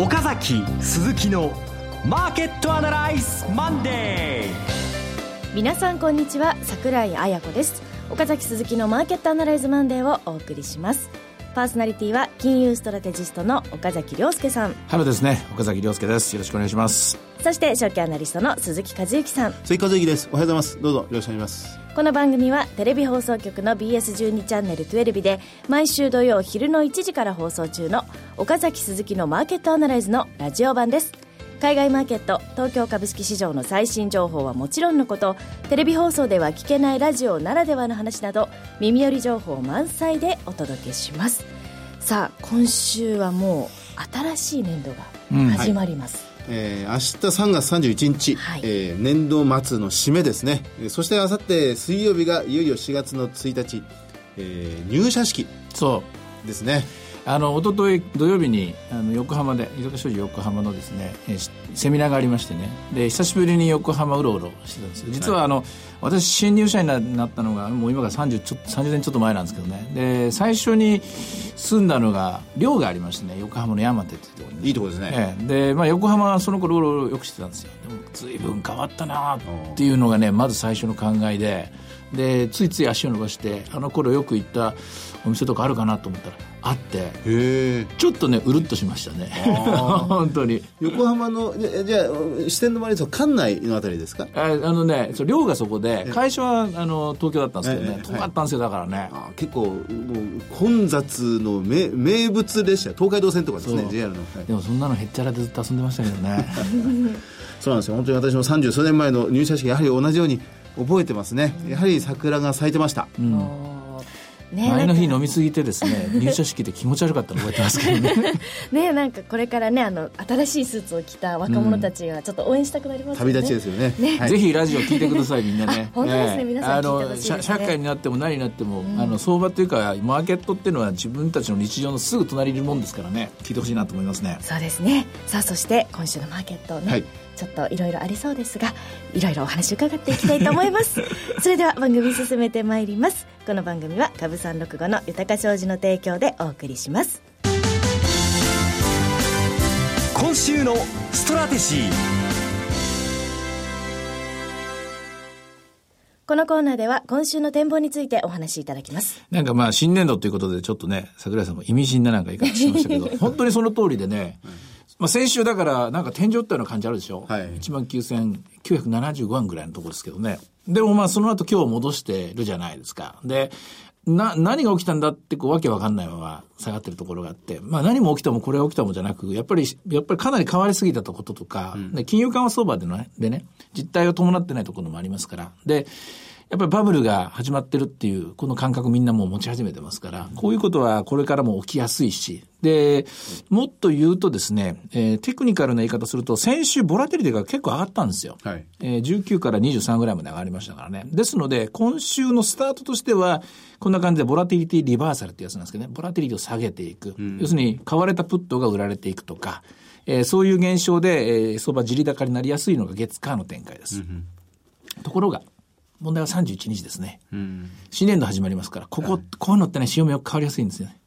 岡崎鈴木のマーケットアナライズマンデー皆さんこんにちは桜井彩子です。岡崎鈴木のマーケットアナライズマンデーをお送りします。パーソナリティは金融ストラテジストの岡崎亮介さん。春ですね。岡崎亮介です。よろしくお願いします。そして証券アナリストの鈴木和之さん。鈴木和之です。おはようございます。どうぞよろしくお願いします。この番組はテレビ放送局の BS12 チャンネル12で毎週土曜昼の1時から放送中の岡崎鈴木のマーケットアナライズのラジオ版です海外マーケット東京株式市場の最新情報はもちろんのことテレビ放送では聞けないラジオならではの話など耳寄り情報満載でお届けします。さあ今週はもう新しい年度が始まります、うんはい、えー、明日3月31日、はい、えー、年度末の締めですね。そしてあさって水曜日がいよいよ4月の1日、えー、入社式そう。ですねあの一昨日土曜日にあの横浜で居酒屋商事横浜のですね、えー、セミナーがありましてね。で久しぶりに横浜うろうろしてたんですよ。実はあの、はい、私新入社員になったのがもう今から 30, ちょ30年ちょっと前なんですけどね。で最初に住んだのが寮がありましてね横浜の山手っていうところに。いいとこですね、えー、で、まあ、横浜はその頃うろうろよくしてたんですよ。でも随分変わったなっていうのがねまず最初の考えで。でついつい足を伸ばしてあの頃よく行ったお店とかあるかなと思ったらあってちょっとねうるっとしましたね。本当に。横浜のじゃあ支店の周り館内のあたりですか？ああのねそ寮がそこで会社はあの東京だったんですけどね。遠かったんですよだからね。結構もう混雑の名名物列車東海道線とかですね JR の、はい、でもそんなのへっちゃらでずっと遊んでましたけどね。そうなんですよ。本当に私も三十数年前の入社式やはり同じように覚えてますね。やはり桜が咲いてました、うんね、前の日飲みすぎてですね 入社式で気持ち悪かったの覚えてますけどね。ねなんかこれからねあの新しいスーツを着た若者たちがちょっと応援したくなりますね、旅立ちですよね。ね、はい、ぜひラジオ聞いてくださいみんな ね。本当ですね、皆さん聞いてほしい、ね、社会になっても何になっても、うん、あの相場というかマーケットっていうのは自分たちの日常のすぐ隣にいるもんですからね。聞いてほしいなと思いますね。そうですね。さあそして今週のマーケットね、はいちょっといろいろありそうですがいろいろお話伺っていきたいと思います。それでは番組進めてまいります。この番組は株三六五の豊か商事の提供でお送りします。今週のストラテジー。このコーナーでは今週の展望についてお話しいただきます。なんかまあ新年度ということでちょっとね、桜井さんも意味深ななんか言い方しましたけど、本当にその通りでね、まあ、先週だから、なんか天井ってような感じあるでしょ？はい。1万9975円ぐらいのところですけどね。でもまあ、その後今日戻してるじゃないですか。で、な、何が起きたんだってこうわけわかんないまま下がってるところがあって、まあ何も起きたもこれが起きたもじゃなく、やっぱり、やっぱりかなり変わりすぎたこととか、うん、金融緩和相場でのね、でね、実態を伴ってないところもありますから。で、やっぱりバブルが始まってるっていう、この感覚みんなもう持ち始めてますから、こういうことはこれからも起きやすいし、で、もっと言うとですね、えー、テクニカルな言い方すると、先週ボラテリティが結構上がったんですよ。はい、えー、19から23ぐらいまで上がりましたからね。ですので、今週のスタートとしては、こんな感じでボラテリティリバーサルってやつなんですけどね、ボラテリティを下げていく。うん、要するに、買われたプットが売られていくとか、えー、そういう現象で、えー、相場地利高になりやすいのが月間の展開です。うん、ところが、問題は31日ですね。うん、新年度始まりますから、ここ、こういうのってね、潮目よく変わりやすいんですよね。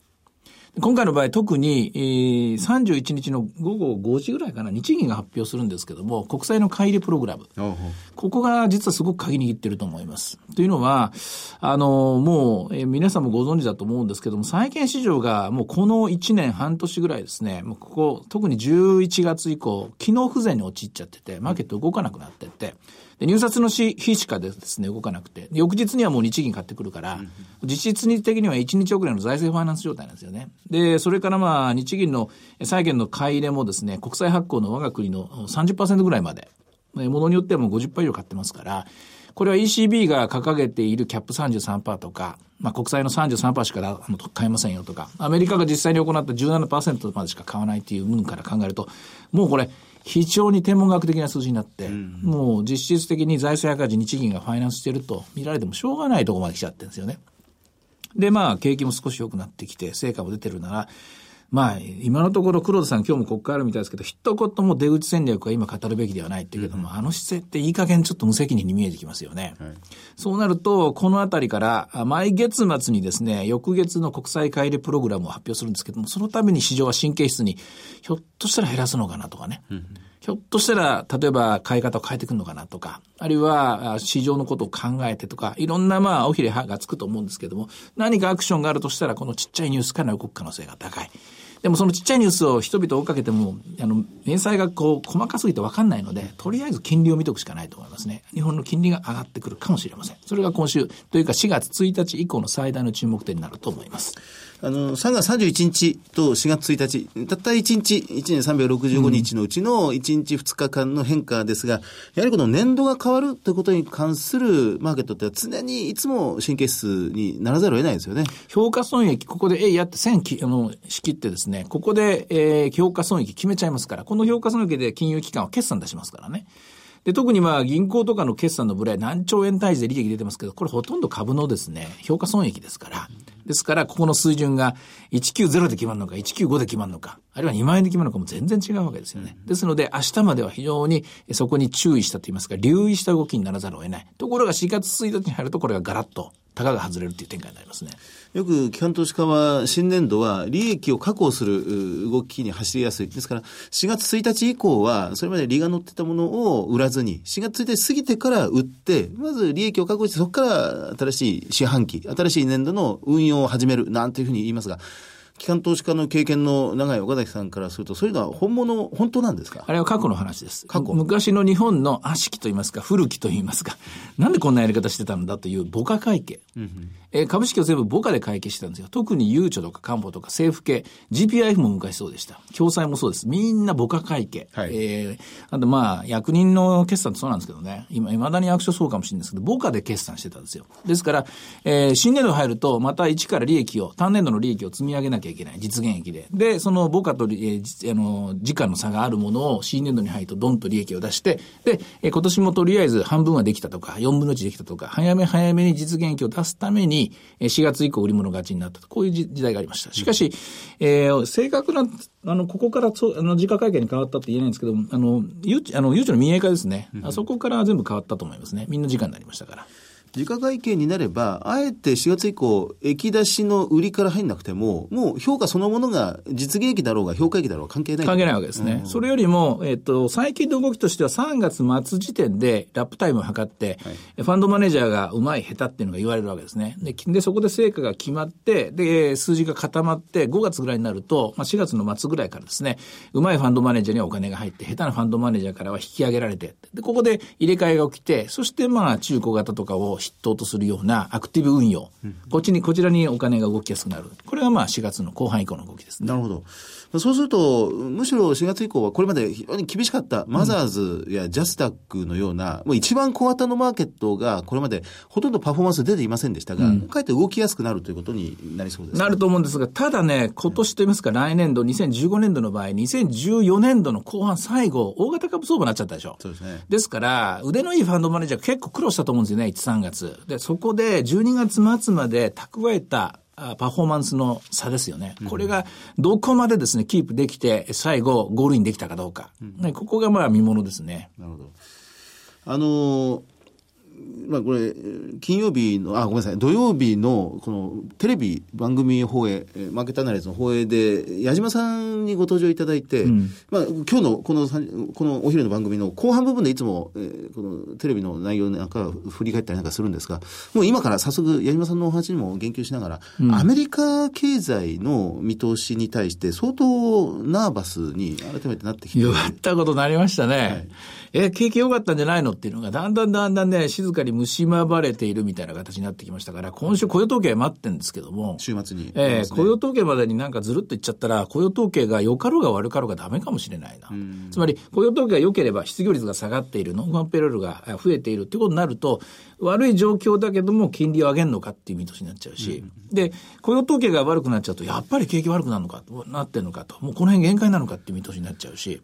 今回の場合、特に、えー、31日の午後5時ぐらいかな、日銀が発表するんですけども、国債の買い入れプログラム。ここが実はすごく鍵握ってると思います。というのは、あの、もう、えー、皆さんもご存知だと思うんですけども、債券市場がもうこの1年半年ぐらいですね、もうここ、特に11月以降、機能不全に陥っちゃってて、マーケット動かなくなってって、で入札の日しかですね、動かなくて、翌日にはもう日銀買ってくるから、実質的には1日遅れの財政ファイナンス状態なんですよね。で、それからまあ、日銀の債券の買い入れもですね、国債発行の我が国の30%ぐらいまで、ものによってはもう50%以上買ってますから、これは ECB が掲げているキャップ33%とか、まあ、国債の33%しか買えませんよとか、アメリカが実際に行った17%までしか買わないという部分から考えると、もうこれ、非常に天文学的な数字になって、うん、もう実質的に財政赤字日銀がファイナンスしてると見られてもしょうがないところまで来ちゃってるんですよね。で、まあ、景気も少し良くなってきて、成果も出てるなら、まあ、今のところ黒田さん今日も国会あるみたいですけど、一言も出口戦略は今語るべきではないっていうけども、うん、あの姿勢っていい加減ちょっと無責任に見えてきますよね。はい、そうなると、このあたりから、毎月末にですね、翌月の国債買い入れプログラムを発表するんですけども、そのために市場は神経質に、ひょっとしたら減らすのかなとかね。うんひょっとしたら、例えば買い方を変えてくるのかなとか、あるいは市場のことを考えてとか、いろんなまあ、おひれがつくと思うんですけども、何かアクションがあるとしたら、このちっちゃいニュースから動く可能性が高い。でもそのちっちゃいニュースを人々追っかけても、あの、明細がこう、細かすぎて分かんないので、とりあえず金利を見とくしかないと思いますね。日本の金利が上がってくるかもしれません。それが今週、というか4月1日以降の最大の注目点になると思います。あの、3月31日と4月1日、たった1日、1年365日のうちの1日2日間の変化ですが、やはりこの年度が変わるということに関するマーケットって常にいつも神経質にならざるを得ないですよね。評価損益、ここで、えいやって線き、あの、仕切ってですね、ここで、えー、評価損益決めちゃいますから、この評価損益で金融機関は決算出しますからね。で、特にまあ銀行とかの決算のブレ何兆円単位で利益出てますけど、これほとんど株のですね、評価損益ですから。ですから、ここの水準が190で決まるのか、195で決まるのか、あるいは2万円で決まるのかも全然違うわけですよね。ですので、明日までは非常にそこに注意したと言いますか、留意した動きにならざるを得ない。ところが4月1日に入ると、これがガラッと、たかが外れるという展開になりますね。よく基本投資家は新年度は利益を確保する動きに走りやすい。ですから、4月1日以降は、それまで利が乗ってたものを売らずに、4月1日過ぎてから売って、まず利益を確保して、そこから新しい四半期、新しい年度の運用を始める、なんていうふうに言いますが、機関投資家の経験の長い岡崎さんからすると、そういうのは本物、本当なんですか？あれは過去の話です。過去。昔の日本の悪しきと言いますか、古きと言いますか、なんでこんなやり方してたんだという母価会計。うんうんえー、株式を全部母価で会計してたんですよ。特にゆうちょとか官報とか政府系、GPIF も昔そうでした。共済もそうです。みんな母価会計。はい、えー、あとまあ、役人の決算ってそうなんですけどね。今、未だに役所そうかもしれないですけど、母価で決算してたんですよ。ですから、えー、新年度入ると、また一から利益を、単年度の利益を積み上げなきゃいけない。実現益で。で、その母価と、えー、あの、時間の差があるものを新年度に入るとドンと利益を出して、で、えー、今年もとりあえず半分はできたとか、4分の1できたとか、早め早めに実現益を出すために、4月以降売り物勝ちになったと。こういう時代がありました。しかし、えー、正確な、あの、ここからそ、あの、時価会計に変わったって言えないんですけどあの、ゆうち、あの、ゆうちの民営化ですね。あそこから全部変わったと思いますね。みんな時間になりましたから。時価会計になれば、あえて4月以降、液出しの売りから入んなくても、もう評価そのものが実現益だろうが評価益だろうが関係ない。関係ないわけですね。うん、それよりも、えっ、と、最近の動きとしては3月末時点でラップタイムを測って、はい、ファンドマネージャーがうまい下手っていうのが言われるわけですね。で、でそこで成果が決まって、で、数字が固まって、5月ぐらいになると、まあ、4月の末ぐらいからですね、うまいファンドマネージャーにはお金が入って、下手なファンドマネージャーからは引き上げられて、で、ここで入れ替えが起きて、そしてまあ、中古型とかを筆頭とするようなアクティブ運用、こっちに、こちらにお金が動きやすくなる。これがまあ4月の後半以降の動きですね。なるほど。そうすると、むしろ4月以降はこれまで非常に厳しかったマザーズやジャスタックのような、もう一番小型のマーケットがこれまでほとんどパフォーマンス出ていませんでしたが、うん、かえって動きやすくなるということになりそうですなると思うんですが、ただね、今年といいますか、来年度、2015年度の場合、2014年度の後半最後、大型株相場になっちゃったでしょ。そうですね。ですから、腕のいいファンドマネージャー結構苦労したと思うんですよね、1、3月。で、そこで12月末まで蓄えたパフォーマンスの差ですよね。これがどこまでですね、キープできて、最後、ゴールインできたかどうか。ね、ここがまあ見ものですね。なるほど。あのーまあ、これ、金曜日の、あ、ごめんなさい、土曜日の、この、テレビ番組放映、マーケットアナリズの放映で、矢島さんにご登場いただいて、うん、まあ、今日の、この、このお昼の番組の後半部分でいつも、えー、このテレビの内容なんか振り返ったりなんかするんですが、もう今から早速、矢島さんのお話にも言及しながら、うん、アメリカ経済の見通しに対して、相当ナーバスに改めてなってきて。弱ったことなりましたね。はいえ、景気良かったんじゃないのっていうのが、だんだんだんだんね、静かに蝕まれているみたいな形になってきましたから、今週雇用統計待ってるんですけども。週末に、えー、雇用統計までになんかずるっといっちゃったら、雇用統計が良かろうが悪かろうがダメかもしれないな。つまり、雇用統計が良ければ失業率が下がっている、ノンファンペロールが増えているってことになると、悪い状況だけども金利を上げるのかっていう見通しになっちゃうし、うん、で、雇用統計が悪くなっちゃうと、やっぱり景気悪くなるのか、なってるのかと、もうこの辺限界なのかっていう見通しになっちゃうし、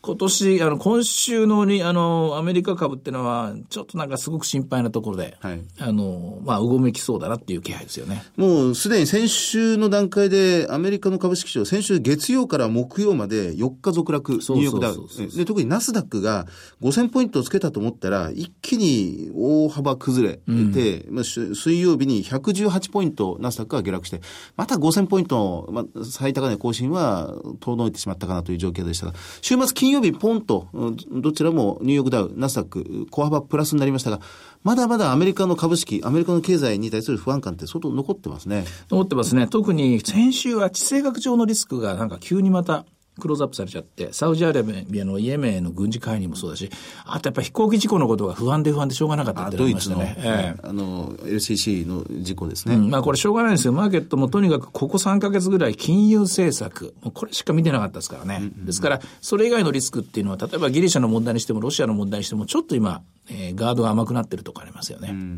今年、あの、今週のに、あの、アメリカ株っていうのは、ちょっとなんかすごく心配なところで、はい、あの、まあ、うごめきそうだなっていう気配ですよね。もうすでに先週の段階で、アメリカの株式市場、先週月曜から木曜まで4日続落、ニューヨークダウで、特にナスダックが5000ポイントをつけたと思ったら、一気に大幅崩れて、うん、まあ、水曜日に118ポイント、ナスダックが下落して、また5000ポイント、まあ、最高値更新は遠のいてしまったかなという状況でしたが、週末金曜日ポンと、どちらもニューヨークダウ、ナスダック、小幅プラスになりましたが、まだまだアメリカの株式、アメリカの経済に対する不安感って相当残ってますね。残ってますね。特に先週は地政学上のリスクがなんか急にまたクローズアップされちゃって、サウジアラビアのイエメンの軍事介入もそうだし、あとやっぱり飛行機事故のことが不安で不安でしょうがなかったって言いましたね。ええ、あの、LCC の事故ですね。うん、まあこれしょうがないんですよ。マーケットもとにかくここ3か月ぐらい金融政策、これしか見てなかったですからね。ですから、それ以外のリスクっていうのは、例えばギリシャの問題にしてもロシアの問題にしても、ちょっと今、えー、ガードが甘くなってるとかありますよね。うん、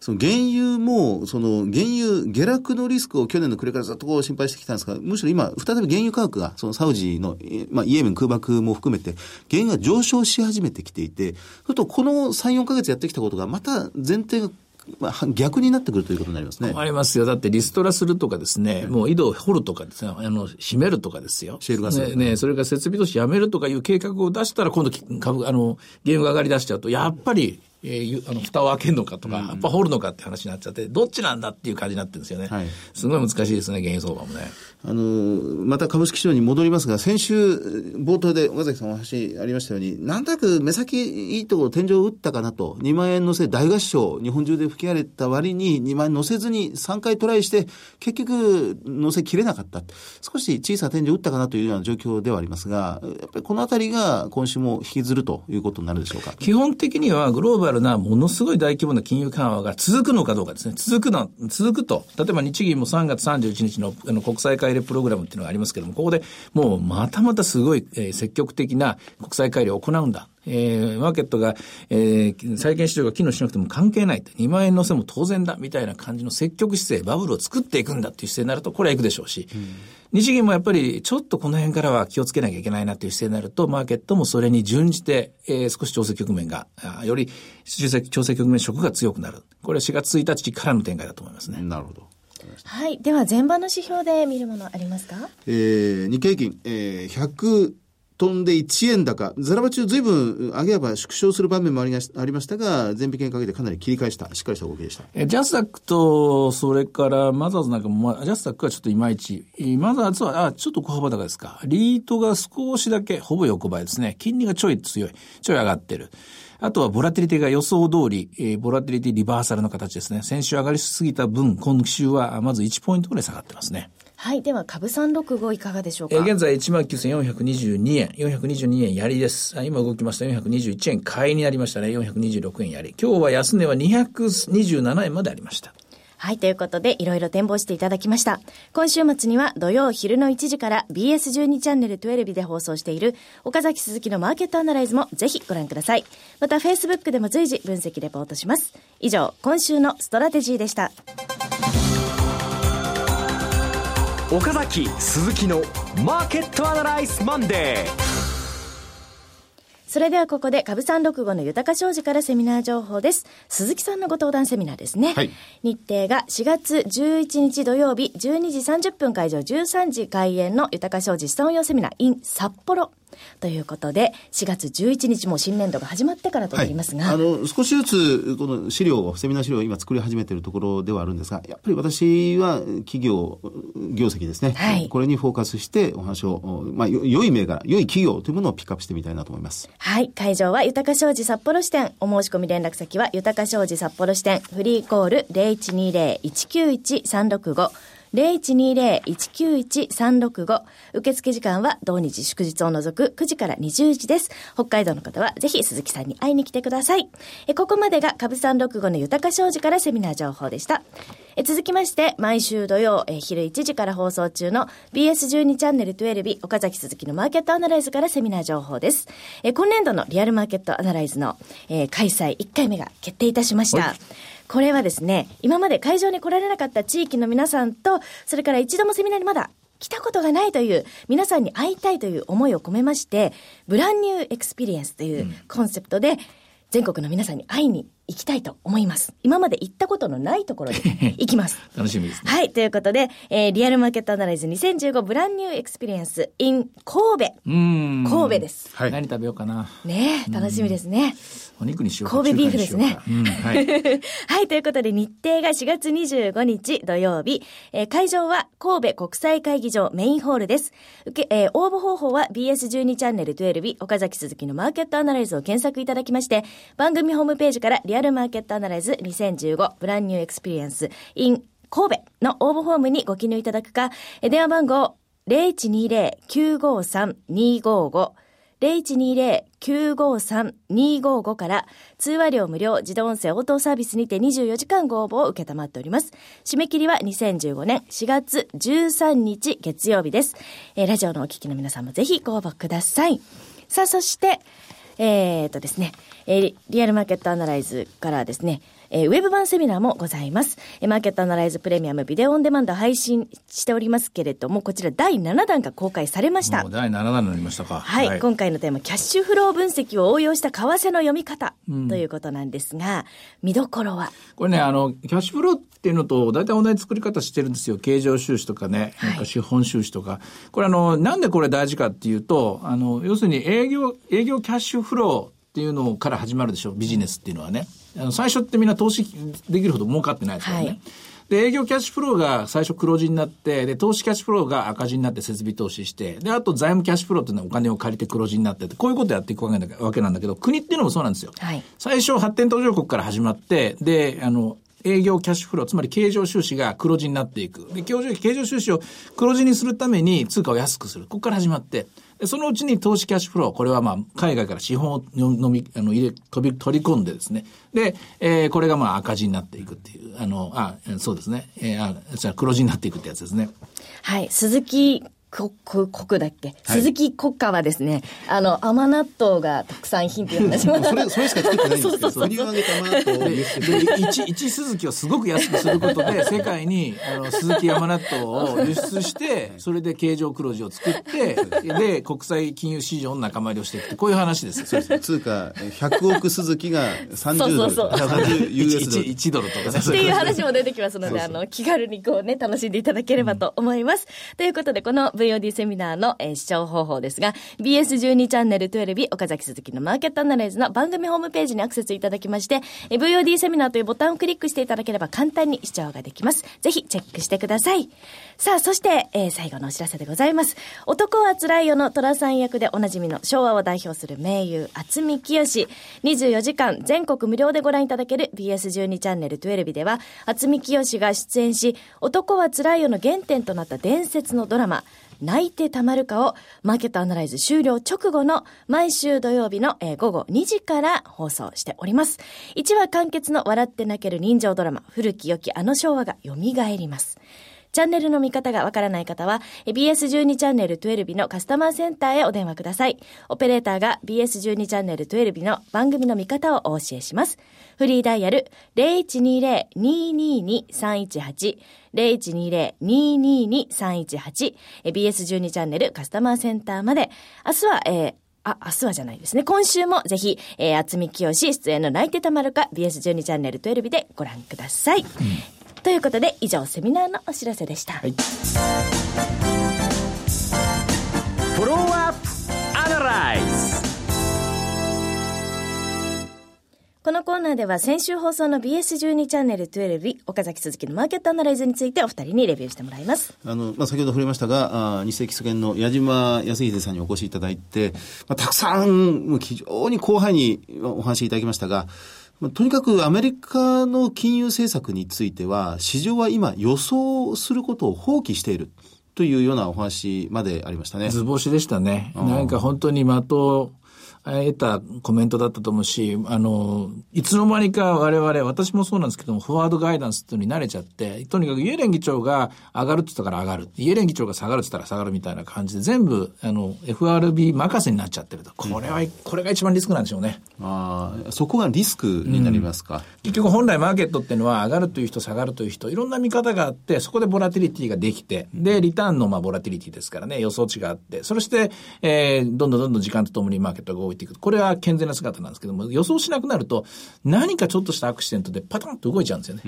その原油も、その原油下落のリスクを去年の暮れからずっとこう心配してきたんですが、むしろ今、再び原油価格が、そのサウジの、まあ、イエメン空爆も含めて、原油が上昇し始めてきていて、それとこの3、4か月やってきたことが、また前提がまあ、逆になってくるということになりますね。ありますよ。だってリストラするとかですね、もう井戸を掘るとかですね、あの、閉めるとかですよ。シェールガス。ね、ね、それから設備投資やめるとかいう計画を出したら、今度株、あの、原油が上がり出しちゃうと、やっぱり、えー、あの蓋を開けるのかとか、やっぱ掘るのかって話になっちゃって、どっちなんだっていう感じになってるんですよね。はい、すごい難しいですね、原油相場もね。あの、また株式市場に戻りますが、先週、冒頭で岡崎さんお話ありましたように、なんとなく目先いいところ天井を打ったかなと、2万円乗せ大合唱、日本中で吹き荒れた割に2万円乗せずに3回トライして、結局乗せきれなかった。少し小さな天井を打ったかなというような状況ではありますが、やっぱりこのあたりが今週も引きずるということになるでしょうか？基本的にはグローバルなものすごい大規模な金融緩和が続くのかどうかですね。続くの、続くと。例えば日銀も3月31日のあの国債買い入れプログラムっていうのがありますけども、ここでもうまたまたすごい、えー、積極的な国債改良を行うんだ。えー、マーケットが、えー、債券市場が機能しなくても関係ない。2万円のせも当然だ、みたいな感じの積極姿勢、バブルを作っていくんだっていう姿勢になると、これはいくでしょうし、うん、日銀もやっぱりちょっとこの辺からは気をつけなきゃいけないなっていう姿勢になると、マーケットもそれに準じて、えー、少し調整局面が、より調整調整局面色が強くなる。これは4月1日からの展開だと思いますね。なるほど。はい。では、前場の指標で見るものありますか？えー、日経平均、えー、100、飛んで1円高。ザラバ中ずいぶん上げ幅縮小する場面もありましたが、全引けにかけてかなり切り返した、しっかりした動きでした。えジャスダックと、それからマザーズなんかも、ジャスダックはちょっといまいち。マザーズは、あ、ちょっと小幅高ですか。リートが少しだけ、ほぼ横ばいですね。金利がちょい強い。ちょい上がってる。あとはボラティリティが予想通り、えー、ボラティリティリバーサルの形ですね。先週上がりすぎた分、今週はまず1ポイントぐらい下がってますね。はい。では、株365いかがでしょうか？えー、現在19,422円、422円やりです。今動きました。421円買いになりましたね。426円やり。今日は安値は227円までありました。はい。ということで、いろいろ展望していただきました。今週末には土曜昼の1時から BS12 チャンネル12で放送している岡崎鈴木のマーケットアナライズもぜひご覧ください。また、Facebook でも随時分析レポートします。以上、今週のストラテジーでした。岡崎鈴木のマーケットアナライズマンデーそれではここで株三六五の豊か商事からセミナー情報です。鈴木さんのご登壇セミナーですね。はい、日程が4月11日土曜日12時30分会場13時開演の豊か商事資産運用セミナー in 札幌。ということで、4月11日も新年度が始まってからとなりますが、はい、あの少しずつこの資料を、セミナー資料を今作り始めているところではあるんですが、やっぱり私は企業業績ですね、はい、これにフォーカスしてお話を、まあ、良い銘柄、良い企業というものをピックアップしてみたいなと思います。はい、会場は豊か商事札幌支店、お申し込み連絡先は豊か商事札幌支店、フリーコール0120-191-365 0120-191-365。受付時間は同日祝日を除く9時から20時です。北海道の方はぜひ鈴木さんに会いに来てください。えここまでが株三六五の豊か商事からセミナー情報でした。え続きまして、毎週土曜え昼1時から放送中の BS12 チャンネル12岡崎鈴木のマーケットアナライズからセミナー情報です。え今年度のリアルマーケットアナライズの、えー、開催1回目が決定いたしました。これはですね、今まで会場に来られなかった地域の皆さんと、それから一度もセミナーにまだ来たことがないという、皆さんに会いたいという思いを込めまして、 brand new experience というコンセプトで、全国の皆さんに会いに行きたいと思います。今まで行ったことのないところで 行きます。楽しみですね。はい。ということで、えー、リアルマーケットアナライズ2015ブランニューエクスペリエンス in 神戸。うん。神戸です。はい。何食べようかな。ね楽しみですね。お肉にしよう神戸ビーフですね。うん、はい。はい。ということで、日程が4月25日土曜日、えー、会場は神戸国際会議場メインホールです。受け、えー、応募方法は BS12 チャンネル12日、岡崎鈴木のマーケットアナライズを検索いただきまして、番組ホームページからリリアルマーケットアナライズ2015ブランニューエクスペリエンス in 神戸の応募フォームにご記入いただくか、電話番号0120-953-255 0120-953-255から通話料無料自動音声応答サービスにて24時間ご応募を受けたまっております。締め切りは2015年4月13日月曜日です。え、ラジオのお聞きの皆さんもぜひご応募ください。さあ、そして、えー、っとですね、えー、リアルマーケットアナライズからですね、えー、ウェブ版セミナーもございます。えー、マーケットアナライズプレミアムビデオオンデマンド配信しておりますけれども、こちら第7弾が公開されました。第7弾になりましたか。はい。はい、今回のテーマ、キャッシュフロー分析を応用した為替の読み方、ということなんですが、見どころは？これね、あの、キャッシュフローっていうのと、大体同じ作り方してるんですよ。経常収支とかね、なんか資本収支とか。これあの、なんでこれ大事かっていうと、あの、要するに営業、営業キャッシュフロー、っていうのから始まるでしょう、ビジネスっていうのはね。あの最初ってみんな投資できるほど儲かってないですからね。はいで、営業キャッシュフローが最初黒字になって、で、投資キャッシュフローが赤字になって設備投資して、で、あと財務キャッシュフローっていうのはお金を借りて黒字になってて、こういうことやっていくわけなんだけど、国っていうのもそうなんですよ。はい、最初発展途上国から始まって、で、あの、営業キャッシュフロー、つまり経常収支が黒字になっていく。で、経常収支を黒字にするために通貨を安くする。ここから始まって、そのうちに投資キャッシュフロー、これはまあ、海外から資本を飲み、あの、入れ、飛び、取り込んでですね。で、えー、これがまあ赤字になっていくっていう、あの、あ、そうですね。えー、あ、じゃ黒字になっていくってやつですね。はい。鈴木国、国だっけ、はい、鈴木国家はですね、あの、甘納豆がたくさんヒント話。も それ、それしか作ってないんですけど、そうそうそう上げた甘納豆で、一、一鈴木をすごく安くすることで、世界に、あの、鈴木甘納豆を輸出して、それで経常黒字を作って、で、国際金融市場の仲間入りをしていくこういう話ですそうです通貨100億鈴木が30ドル。そうそうそう。30 US ドル。1, ドルとか。ね。っていう話も出てきますので、あの、気軽にこうね、楽しんでいただければと思います。うん、ということで、この VOD セミナーの、えー、視聴方法ですが、BS12 チャンネル12岡崎鈴木のマーケットアナライズの番組ホームページにアクセスいただきまして、えー、VOD セミナーというボタンをクリックしていただければ簡単に視聴ができます。ぜひチェックしてください。さあ、そして、えー、最後のお知らせでございます。男は辛いよの虎さん役でおなじみの昭和を代表する名優、厚見清。24時間全国無料でご覧いただける BS12 チャンネル12では、厚見清が出演し、男は辛いよの原点となった伝説のドラマ、泣いてたまるかをマーケットアナライズ終了直後の毎週土曜日の、午後2時から放送しております。1話完結の笑って泣ける人情ドラマ、古き良きあの昭和が蘇ります。チャンネルの見方がわからない方は、BS12 チャンネル12のカスタマーセンターへお電話ください。オペレーターが BS12 チャンネル12の番組の見方をお教えします。フリーダイヤル0120-222-318 0120-222-318 BS12 チャンネルカスタマーセンターまで、明日は、えーあ、明日はじゃないですね。今週もぜひ、えー、厚み清出演の泣いてたまるか BS12 チャンネル12でご覧ください。うんということで以上セミナーのお知らせでした、はい、フォローアップアナライズこのコーナーでは先週放送の BS12 チャンネル12岡崎鈴木のマーケットアナライズについてお二人にレビューしてもらいます。あの、まあ、先ほど触れましたがあ日赤基礎の矢島康秀さんにお越しいただいて、まあ、たくさん非常に広範にお話しいただきましたがとにかくアメリカの金融政策については、市場は今予想することを放棄しているというようなお話までありましたね。図星でしたね。なんか本当に的を得たコメントだったと思うし、あの、いつの間にか我々、私もそうなんですけども、フォワードガイダンスっていうのに慣れちゃって、とにかくイエレン議長が上がるって言ったから上がる。イエレン議長が下がるって言ったら下がるみたいな感じで、全部、あの、FRB 任せになっちゃってると。これは、うん、これが一番リスクなんでしょうね。ああ、そこがリスクになりますか、うん、結局本来マーケットっていうのは上がるという人、下がるという人、いろんな見方があって、そこでボラティリティができて、で、リターンのまあボラティリティですからね、予想値があって、そして、えー、どんどんどんどん時間とともにマーケットが動いていく。これは健全な姿なんですけども、予想しなくなると、何かちょっとしたアクシデントでパタンと動いちゃうんですよね。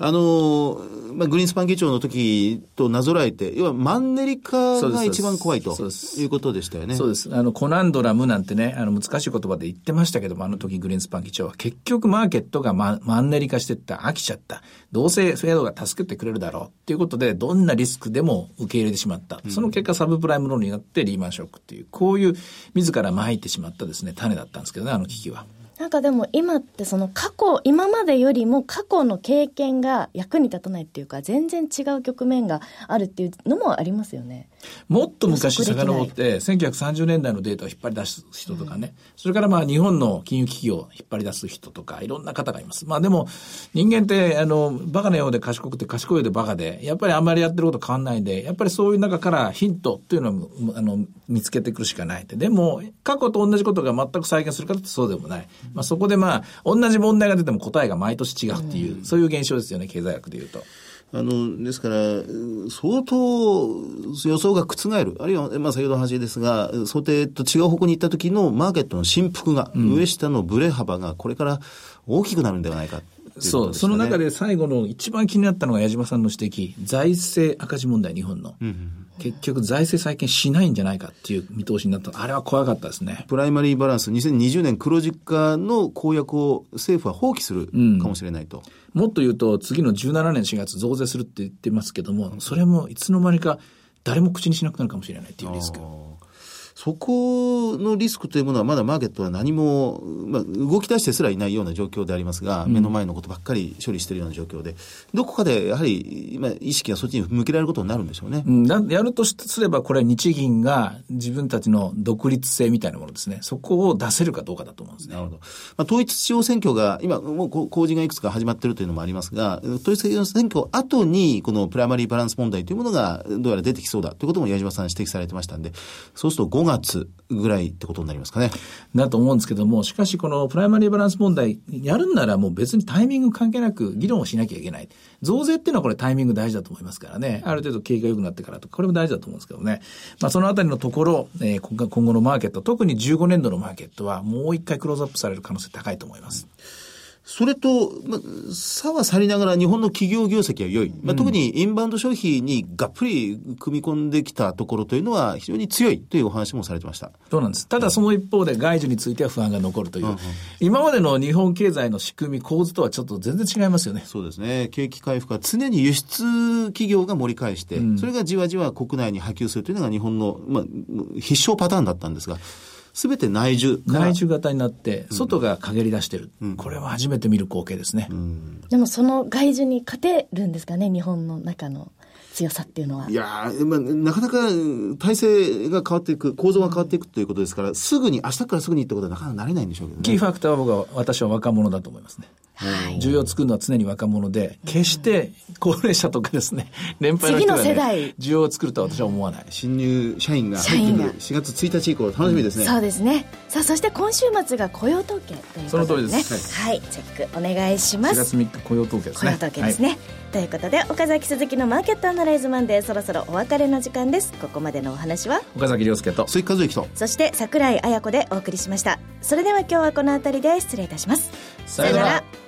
うんあの、まあ、グリーンスパン議長の時となぞらえて、要はマンネリ化が一番怖いということでしたよね。そうです。あの、コナンドラムなんてね、あの、難しい言葉で言ってましたけども、あの時グリーンスパン議長は結局マーケットがママンネリ化してった飽きちゃった。どうせフェードが助けてくれるだろうっていうことで、どんなリスクでも受け入れてしまった。その結果、サブプライムローンになってリーマンショックっていう、こういう自ら撒いてしまったですね、種だったんですけどね、あの危機は。なんかでも今ってその過去、今までよりも過去の経験が役に立たないっていうか、全然違う局面があるっていうのもありますよね。もっと昔遡って、1930年代のデータを引っ張り出す人とかね、うん、それからまあ日本の金融危機を引っ張り出す人とか、いろんな方がいます。まあでも、人間って、あの、バカなようで賢くて賢いようでバカで、やっぱりあんまりやってること変わんないんで、やっぱりそういう中からヒントっていうのを、あの、見つけてくるしかないでも、過去と同じことが全く再現するかってそうでもない。まあそこでまあ、同じ問題が出ても答えが毎年違うっていう、うん、そういう現象ですよね、経済学でいうと。あの、ですから、相当予想が覆る。あるいは、まあ先ほどの話ですが、想定と違う方向に行った時のマーケットの振幅が、うん、上下のブレ幅がこれから大きくなるんではないか。そう、その中で最後の一番気になったのが矢島さんの指摘、財政赤字問題、日本の。うんうん結局財政再建しないんじゃないかっていう見通しになった。あれは怖かったですね。プライマリーバランス、2020年黒字化の公約を政府は放棄するかもしれないと。うん、もっと言うと、次の17年4月増税するって言ってますけども、それもいつの間にか誰も口にしなくなるかもしれないっていうリスク。そこのリスクというものはまだマーケットは何も、まあ、動き出してすらいないような状況でありますが、目の前のことばっかり処理しているような状況で、どこかでやはり今意識がそっちに向けられることになるんでしょうね。うん、やるとすれば、これは日銀が自分たちの独立性みたいなものですね。そこを出せるかどうかだと思うんですね。なるほど。まあ、統一地方選挙が、今、もう公示がいくつか始まっているというのもありますが、統一地方選挙後に、このプライマリーバランス問題というものがどうやら出てきそうだということも矢島さん指摘されてましたんで、そうすると5月ぐぐらいってことになりますかね。だと思うんですけども、しかしこのプライマリーバランス問題、やるんならもう別にタイミング関係なく議論をしなきゃいけない。増税っていうのはこれタイミング大事だと思いますからね。ある程度景気が良くなってからとか、これも大事だと思うんですけどね。まあそのあたりのところ、えー、今後のマーケット、特に15年度のマーケットはもう一回クローズアップされる可能性高いと思います。うんそれと、まあ、差はさりながら日本の企業業績は良い。まあ、特にインバウンド消費にがっぷり組み込んできたところというのは非常に強いというお話もされてました。そうなんです。ただその一方で外需については不安が残るという、うんうん、今までの日本経済の仕組み、構図とはちょっと全然違いますよね。そうですね。景気回復は常に輸出企業が盛り返して、うん、それがじわじわ国内に波及するというのが日本の、まあ、必勝パターンだったんですが、すべて内需。内需型になって、外が陰り出してる、うん、これは初めて見る光景ですね。うん、でもその外需に勝てるんですかね、日本の中の。強さっていうのは。いやまあ、なかなか体制が変わっていく、構造が変わっていくということですから、すぐに、明日からすぐにってことはなかなかなれないんでしょうけどね。キーファクターは僕は、私は若者だと思いますね。はい、需要を作るのは常に若者で、決して高齢者とかですね、年配の人が、ね、需要を作るとは私は思わない。新入社員が入ってくる4月1日以降、楽しみですね、うん、そうですね。さあ、そして今週末が雇用統計ということで、ね、その通りです。はい、チェックお願いします。4月3日雇用統計ですね。雇用統計ですね。はい、ということで、岡崎鈴木のマーケットアナライズマンデー、そろそろお別れの時間です。ここまでのお話は、岡崎亮介と、鈴木和之と、そして櫻井彩子でお送りしました。それでは今日はこの辺りで失礼いたします。さよなら。